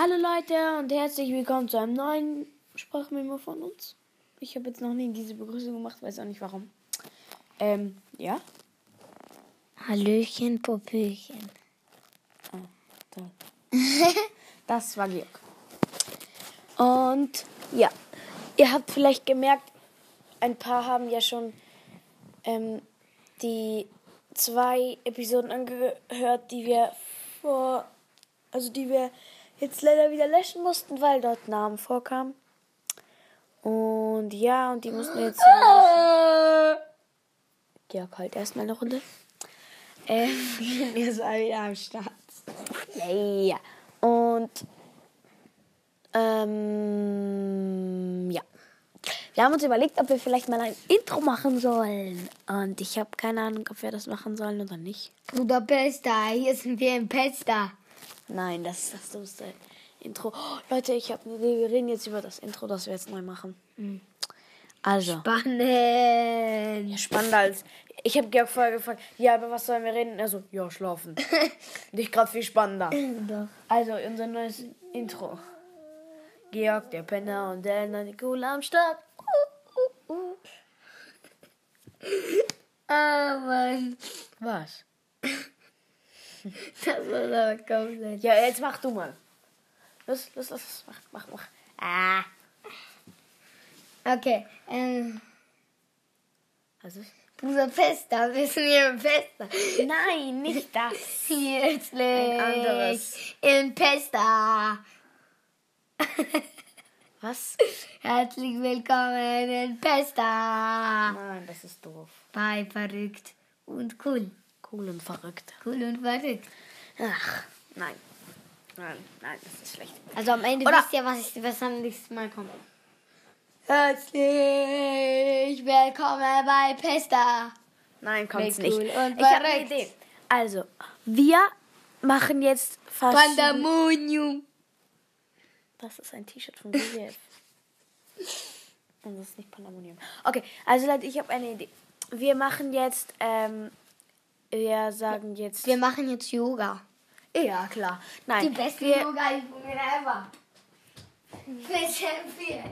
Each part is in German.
Hallo Leute und herzlich willkommen zu einem neuen Sprachmemo von uns. Ich habe jetzt noch nie diese Begrüßung gemacht, weiß auch nicht warum. Ähm, ja? Hallöchen, Popöchen. Ah, toll. das war Georg. Und ja, ihr habt vielleicht gemerkt, ein paar haben ja schon ähm, die zwei Episoden angehört, die wir vor, also die wir jetzt leider wieder löschen mussten, weil dort Namen vorkamen. Und ja, und die mussten jetzt. Georg, halt erstmal eine Runde. Ähm, Wir sind wieder am Start. ja, ja. Und ähm, ja. Wir haben uns überlegt, ob wir vielleicht mal ein Intro machen sollen. Und ich habe keine Ahnung, ob wir das machen sollen oder nicht. Bruder Pesta, hier sind wir im Pesta. Nein, das ist das dummste Intro. Oh, Leute, ich habe eine Idee. Wir reden jetzt über das Intro, das wir jetzt neu machen. Also, Spannend. ja, spannender als. Ich habe Georg vorher gefragt, ja, über was sollen wir reden? Er so, ja, schlafen. Nicht gerade viel spannender. Doch. Also, unser neues Intro. Georg, der Penner und der Nicole am Start. Uh, uh, uh. Ah, Mann. Was? Das war aber komplett. Ja, jetzt mach du mal. Los, los, los. Mach, mach, mach. Ah. Okay, ähm, Also, Bruder Pesta, wir sind hier im Pesta. nein, nicht das. Herzlich Ein anderes. im Pesta. Was? Herzlich willkommen in Pesta. Nein, das ist doof. Bei verrückt und cool. Cool und verrückt. Cool und verrückt. Ach, nein. Nein, nein, das ist schlecht. Also am Ende Oder- wisst ihr, was, ich, was am nächsten Mal kommt. Herzlich willkommen bei Pesta. Nein, kommt's Cool nicht. und ich habe eine. Idee. Also, wir machen jetzt fast. Pandemonium. Das ist ein T-Shirt von WWF. Und das ist nicht Pandemonium. Okay, also Leute, ich habe eine Idee. Wir machen jetzt, ähm, wir sagen jetzt. Wir machen jetzt Yoga. ja, klar. Nein, Die besten wir, Yoga-Übungen ever. Empfehle.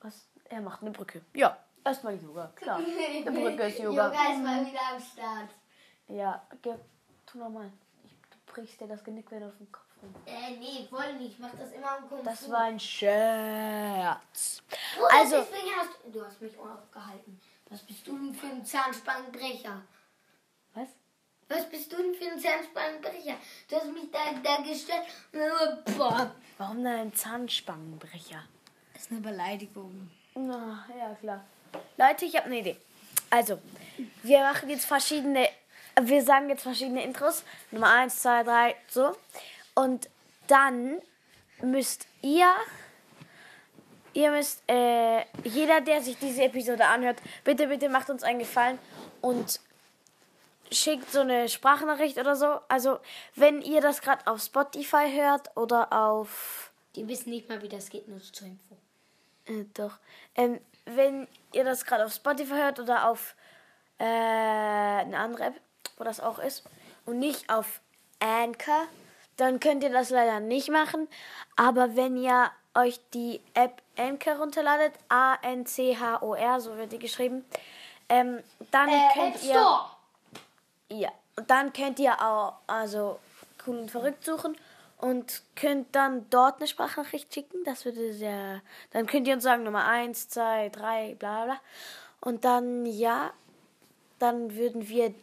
was? Er macht eine Brücke. Ja, erstmal Yoga, klar. Eine Brücke ist Yoga. Yoga ist mal wieder am Start. Ja, Georg, tu nochmal. Du brichst dir das Genick wieder auf den Kopf rum. Äh, nee, voll nicht. Ich mach das immer am Kung Das war ein Scherz. Bruder, Also, deswegen hast du, du hast mich aufgehalten. Was bist du denn für ein Zahnspangenbrecher? was? Was bist du denn für ein Zahnspangenbrecher? Du hast mich da, da gestellt. Boah. Warum denn ein Zahnspangenbrecher? Das ist eine Beleidigung. Na, ja, klar. Leute, ich habe eine Idee. Also, wir machen jetzt verschiedene, wir sagen jetzt verschiedene Intros. Nummer 1, 2, 3, so. Und dann müsst ihr, ihr müsst, äh, jeder, der sich diese Episode anhört, bitte, bitte macht uns einen Gefallen und schickt so eine Sprachnachricht oder so. Also, wenn ihr das gerade auf Spotify hört oder auf Die wissen nicht mal, wie das geht, nur zur Info. äh, doch. Ähm, wenn ihr das gerade auf Spotify hört oder auf äh, eine andere App, wo das auch ist, und nicht auf Anchor, dann könnt ihr das leider nicht machen. Aber wenn ihr euch die App Anchor runterladet, A-N-C-H-O-R, so wird die geschrieben, ähm, dann könnt ihr. Ja, und dann könnt ihr auch also cool und verrückt suchen und könnt dann dort eine Sprachnachricht schicken. Das würde sehr. Dann könnt ihr uns sagen Nummer 1, 2, 3, bla bla. Und dann ja, dann würden wir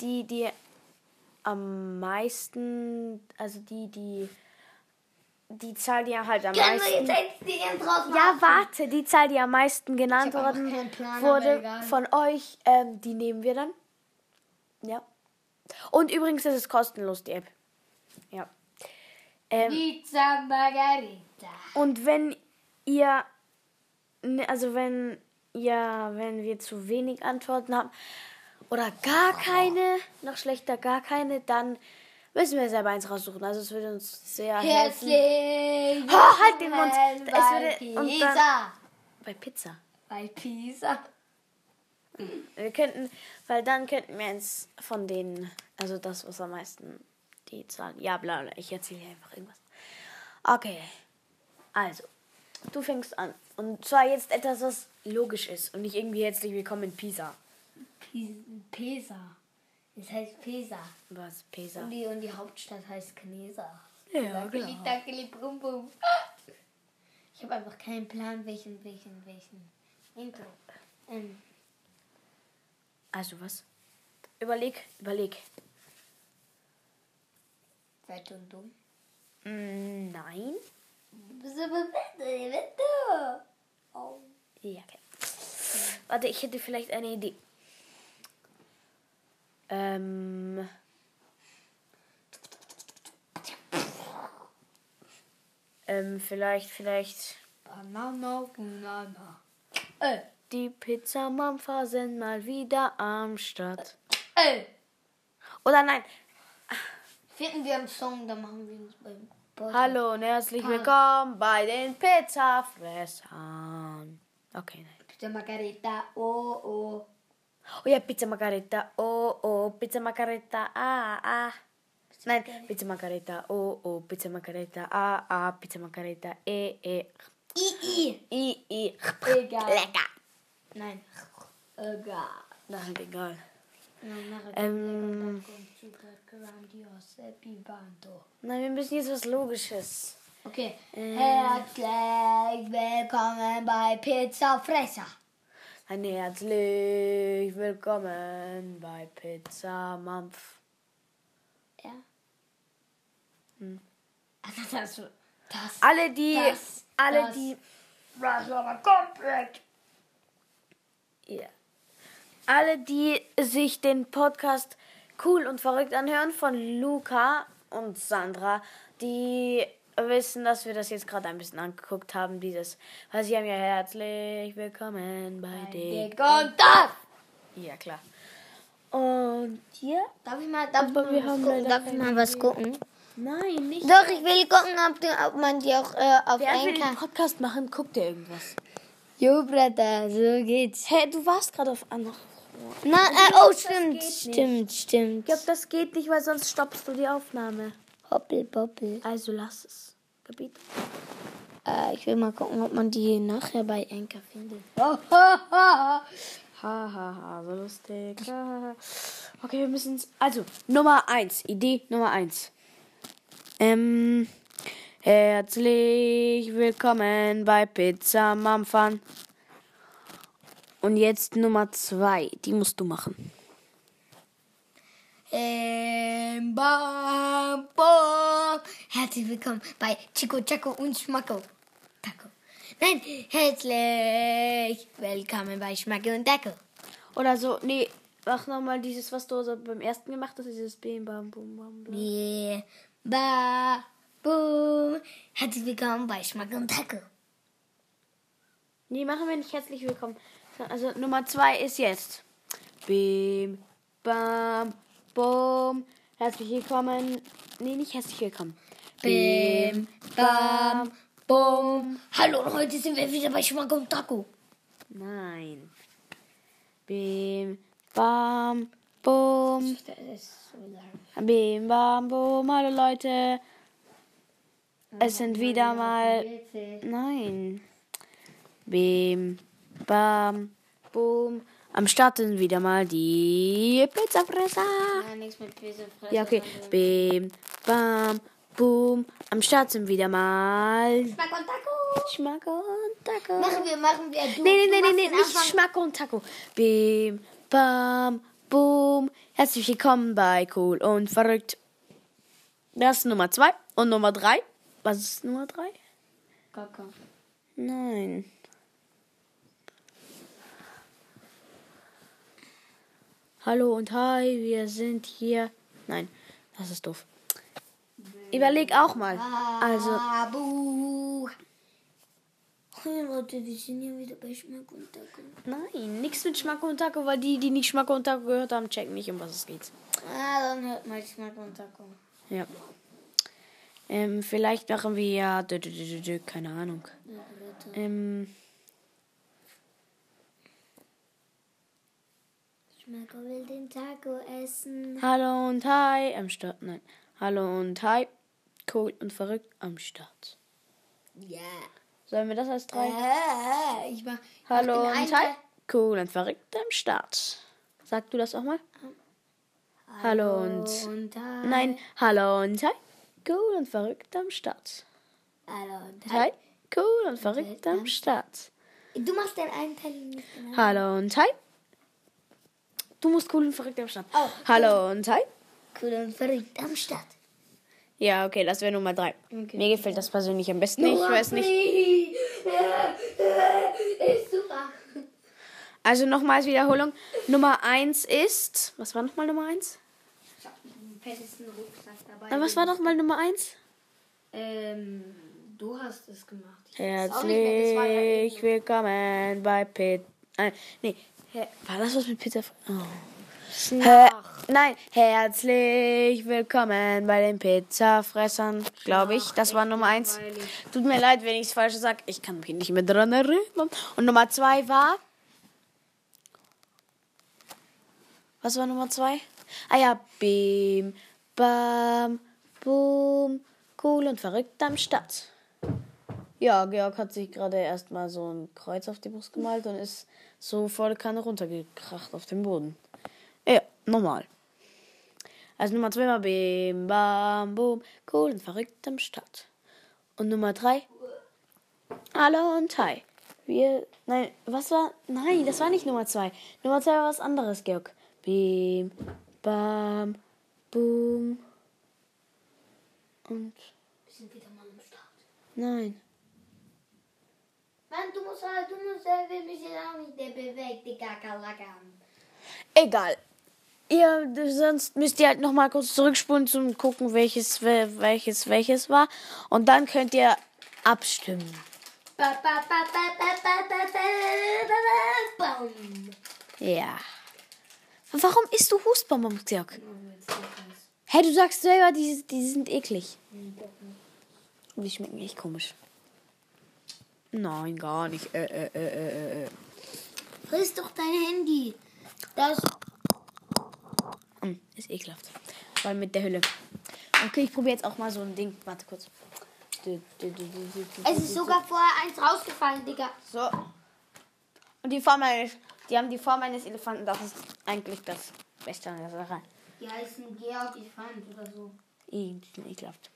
die, die am meisten, also die, die die Zahl, die halt am Können meisten. Ja, warte, die Zahl, die am meisten genannt worden Plan, wurde von euch, ähm, die nehmen wir dann. Ja. Und übrigens ist es kostenlos, die App. Ja. Ähm, Pizza Margarita. und wenn ihr, ne, also wenn ihr, wenn wir zu wenig Antworten haben oder gar keine, noch schlechter gar keine, dann müssen wir selber eins raussuchen. Also es würde uns sehr helfen. Herzlich Oh, halt den Mund. Es bei würde- und Pisa. dann- Bei Pizza. Bei Pisa. Wir könnten, weil dann könnten wir uns von denen, also das, was am meisten die Zahlen, ja, bla, bla, ich erzähle hier einfach irgendwas. Okay. Also, du fängst an. Und zwar jetzt etwas, was logisch ist und nicht irgendwie herzlich willkommen in Pisa. Pis- Pesa. Es heißt Pesa. Was, Pisa? Und die, und die Hauptstadt heißt Knesa. Ja, dackeli, brum, brum. Ich habe einfach keinen Plan, welchen, welchen, welchen Intro. Ähm, Also was? Überleg, überleg. Fett und dumm. Mm, nein. Oh. Ja, okay. Warte, ich hätte vielleicht eine Idee. Ähm. Ähm, vielleicht, vielleicht. Banana, Banana. Äh, Die Pizzamampfer sind mal wieder am Start. äh. Oder nein. Finden wir einen Song, dann machen wir uns beim Podcast. Hallo und herzlich Pa- willkommen bei den Pizzafressern. Okay, nein. Pizza Margarita, oh, oh. Oh ja, Pizza Margarita, oh oh, Pizza Margarita, ah ah. Nein, Pizza Margarita, oh oh, Pizza Margarita, ah ah, Pizza Margarita, eh eh, I, I. i i. Egal. Lecker. Nein. Egal. Nein, egal. Ähm. Nein, wir müssen jetzt was Logisches. Okay. Ähm. Herzlich willkommen bei Pizza Fresser. Ein herzlich willkommen bei Pizza Mampf. Ja. Hm. Also das, das, Alle die, Das- alle das- die, das war aber komplett. ja. Alle, die sich den Podcast cool und verrückt anhören von Luca und Sandra, die wissen, dass wir das jetzt gerade ein bisschen angeguckt haben, dieses, weil sie haben ja herzlich willkommen bei Dick Dick. und das. Ja, klar. Und hier? Darf ich mal, darf Aber wir was haben gucken? Darf ich mal was gucken? Nein, nicht. Doch, ich will gucken, ob, du, ob man die auch äh, auf wir den Anchor... Podcast machen, guckt ihr irgendwas. Jo, Bruder, so geht's. Hä, du warst gerade auf andere. Na, äh, oh, stimmt, stimmt, stimmt. Ich glaube, das geht nicht, weil sonst stoppst du die Aufnahme. Hoppel, poppel. Also lass es. Gebiet. Äh, ich will mal gucken, ob man die nachher bei Anchor findet. Ha, ha, ha, so lustig. Okay, wir müssen Also, Nummer eins. Idee Nummer eins. Ähm, herzlich willkommen bei Pizza Mampfan. Und jetzt Nummer zwei. Die musst du machen. Ähm, bam, bam. Herzlich willkommen bei Chico, Chaco und Schmacko. Taco. Nein, herzlich willkommen bei Schmacko und Taco. Oder so, nee, mach nochmal dieses, was du so beim ersten gemacht hast, dieses Bim, Bam, Bum, Bam, Bam. Yeah, ba, boom. Herzlich willkommen bei Schmacko und Taco. Nee, machen wir nicht herzlich willkommen. Also Nummer zwei ist jetzt. Bim, bam, bum. Herzlich willkommen. Nee, nicht herzlich willkommen. Bim, bam, boom. Hallo, und heute sind wir wieder bei Schmacko und Taco. Nein. Bim, bam, lang. Bim, bam, bum. Hallo Leute. Es sind wieder mal. Nein. Bim, bam, bum. Am Start sind wieder mal die Pizzafresser. Nein, nichts mit Pizza Ja, okay. Bim, bam, boom. Am Start sind wieder mal Schmacko und Taco. Schmack und Taco. Machen wir, machen wir. Du, Nee, nee, du nee, nee, nee, nicht. Schmack und Taco. Bim, bam, boom. Herzlich willkommen bei Cool und Verrückt. Das ist Nummer zwei. Und Nummer drei. Was ist Nummer drei? Kaka. Nein. Hallo und hi, wir sind hier. Nein, das ist doof. Überleg auch mal. Also, Leute, wir sind hier wieder bei Schmack und Taco. nein, nichts mit Schmack und Taco, weil die, die nicht Schmack und Taco gehört haben, checken nicht, um was es geht. Ah, dann hört mal Schmack und Taco. Ja. Ähm, vielleicht machen wir ja. Keine Ahnung. Ja. Ähm, Schmacko will den Taco essen. hallo und hi. Am Start, nein. Hallo und hi. cool und verrückt am Start. Ja. Sollen wir das als drei? Äh, ich mach. Hallo mach und hi. Cool und verrückt am Start. Sag du das auch mal? Hallo und. Und hi. Nein, hallo und hi. Cool und verrückt am Start. Hallo und Hi. hi. Cool und verrückt am Start. Du machst den einen Teil nicht. genau. Hallo und hi. Du musst cool und verrückt am Start. Oh. Hallo und hi. Cool und verrückt am Start. Ja, okay, das wäre Nummer drei. Okay. Mir gefällt das persönlich am besten. Ich weiß nicht. Ist super. Also nochmals Wiederholung. Nummer eins ist. Was war nochmal Nummer eins? Ich hab einen fettesten Rucksack dabei. Was war nochmal Nummer eins? Ähm, du hast es gemacht. Auch Herzlich willkommen bei Pit. Äh, nee, war das was mit Pizza? Oh. Her. Nein, herzlich willkommen bei den Pizzafressern, glaube ich. Das war Nummer eins. Tut mir leid, wenn ich es falsch sage. Ich kann mich nicht mehr dran erinnern. Und Nummer zwei war. Was war Nummer zwei? Ah ja, Bim, Bam, Boom, cool und verrückt am Start. Ja, Georg hat sich gerade erstmal so ein Kreuz auf die Brust gemalt und ist so volle Kanne runtergekracht auf den Boden. Ja, normal. Also Nummer zwei war Bim, Bam, Boom, cool und verrückt am Start. Und Nummer drei, Hallo und Hi. Wir, nein, was war, nein, das war nicht Nummer zwei. Nummer zwei war was anderes, Georg. Bim, Bam, Boom. Und, Wir sind wieder mal am Start. nein. Nein, du musst halt, du musst halt mich auch nicht der bewegte Kakerlaken. Egal. Ihr, sonst müsst ihr halt nochmal kurz zurückspulen zum gucken, welches, welches, welches war. Und dann könnt ihr abstimmen. Ja. Warum isst du Hustbonbons, Dirk? Hey, du sagst selber, die, die sind eklig. Die schmecken echt komisch. Nein, gar nicht. Äh, äh, äh, äh, äh. Friss doch dein Handy. Das. Ist ekelhaft. Vor allem mit der Hülle. Okay, ich probiere jetzt auch mal so ein Ding. Warte kurz. Es ist sogar vorher eins rausgefallen, Digga. So. Und die Form eines, die haben die Form eines Elefanten. Das ist eigentlich das Beste an der Sache. Die heißen Georg Elefant oder so. Sind ekelhaft.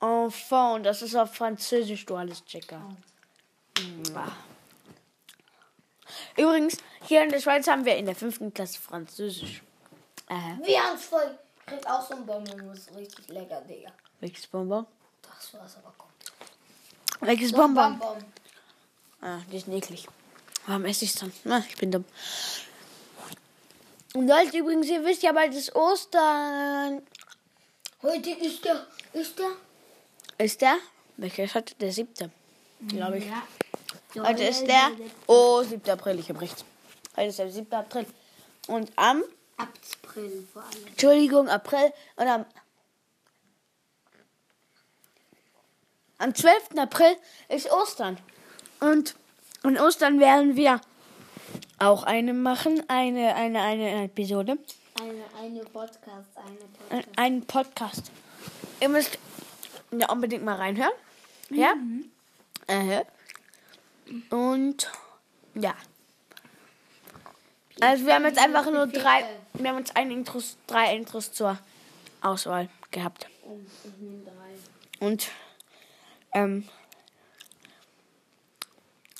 Enfant, das ist auf Französisch, du alles Checker. Mua. Übrigens, hier in der Schweiz haben wir in der fünften Klasse Französisch. Äh, Wir haben's voll. Ich krieg auch so ein Bonbon, das ist richtig lecker, Digga. welches Bonbon? Das war's aber kommt. Welches Bonbon? Bonbon. Ah, die sind eklig. Warum esse ich dann? Na, ich bin dumm. Und Leute, übrigens, ihr wisst ja bald ist Ostern. Heute ist der. Ist der? Ist der? Welcher ist heute? Der siebte. Glaube ich. Ja. Heute ist der. Oh, 7. April, ich habe recht. Heute ist der 7. April. Und am, April vor allem. Entschuldigung, April und am, am 12. April ist Ostern. Und an Ostern werden wir auch eine machen, eine, eine, eine Episode, Eine, eine Podcast, eine ein- Podcast. einen Podcast. Ihr müsst ja unbedingt mal reinhören. Ja? Äh. Und ja. Also wir haben jetzt einfach nur drei, wir haben jetzt ein Intros, drei Intros zur Auswahl gehabt. Und ähm,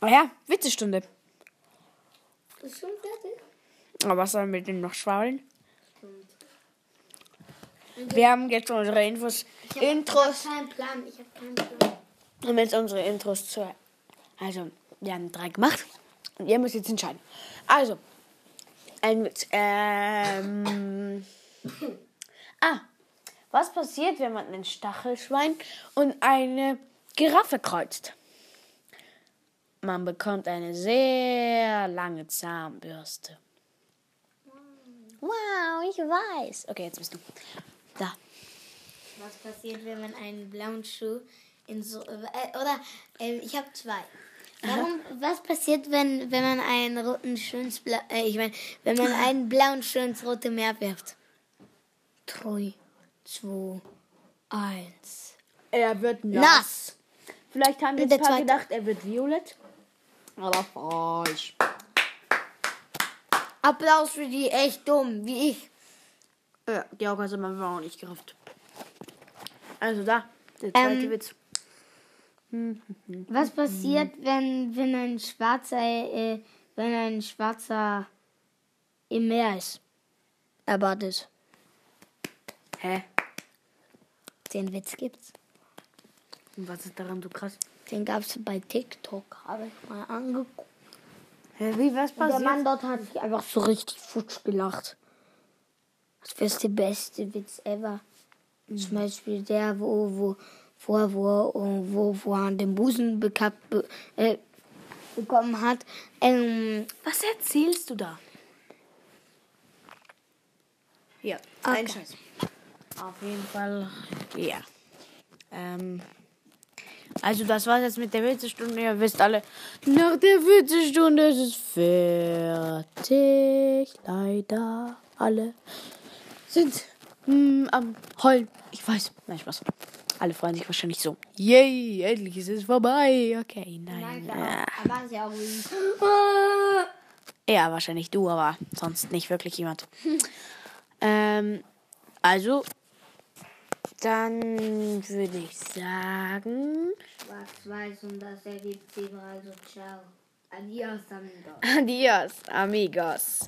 oh ja, Witzestunde. Ist schon fertig? Aber was sollen wir denn noch schwallen? Wir haben jetzt unsere Infos, Ich hab, Intros. Ich habe keinen Plan. Ich habe keinen Plan. Wir haben jetzt unsere Intros zu. Also, wir haben drei gemacht. Und ihr müsst jetzt entscheiden. Also, ein. Ähm. ah, was passiert, wenn man ein Stachelschwein und eine Giraffe kreuzt? Man bekommt eine sehr lange Zahnbürste. Wow, ich weiß. Okay, jetzt bist du. Da. Was passiert, wenn man einen blauen Schuh in so. Äh, oder, äh, ich habe zwei. Warum, was passiert, wenn, wenn man einen roten Schuh ins Bla äh, ich meine, wenn man einen blauen Schuh ins Rote Meer wirft? Treu. 2, 1. Er wird nass. Nass! Vielleicht haben jetzt Der ein paar zweite. gedacht, er wird violett. Aber falsch. Applaus für die echt dumm, wie ich. Ja, die Augen sind wir auch nicht gerafft. Also da, der zweite Ähm, Witz. Was passiert, wenn, wenn ein schwarzer, äh, wenn ein schwarzer im Meer ist? Erwartet. Hä? Den Witz gibt's. Und was ist daran so krass? Den gab's bei TikTok, habe ich mal angeguckt. Hä, wie, was Und der passiert? Mann dort hat sich einfach so richtig futsch gelacht. Das wäre der beste Witz ever. Zum Beispiel der, wo, wo, wo, wo, wo, wo er den Busen bekappt, be, äh, bekommen hat. Ähm, Was erzählst du da? Ja, Okay. ein Scheiß. Auf jeden Fall, ja. Ähm, also das war's jetzt mit der Witzestunde. Ihr wisst alle, nach der Witzestunde ist es fertig. Leider alle sind hm, am Heulen. Ich weiß, nein, Spaß. Alle freuen sich wahrscheinlich so. Yay, endlich ist es vorbei. Okay, nein. ja. aber ja auch ruhig. Ja, wahrscheinlich du, aber sonst nicht wirklich jemand. ähm, also, dann würde ich sagen, Schwarz-Weiß und das ergibt Zebra, also ciao. Adios, amigo. adios, amigos.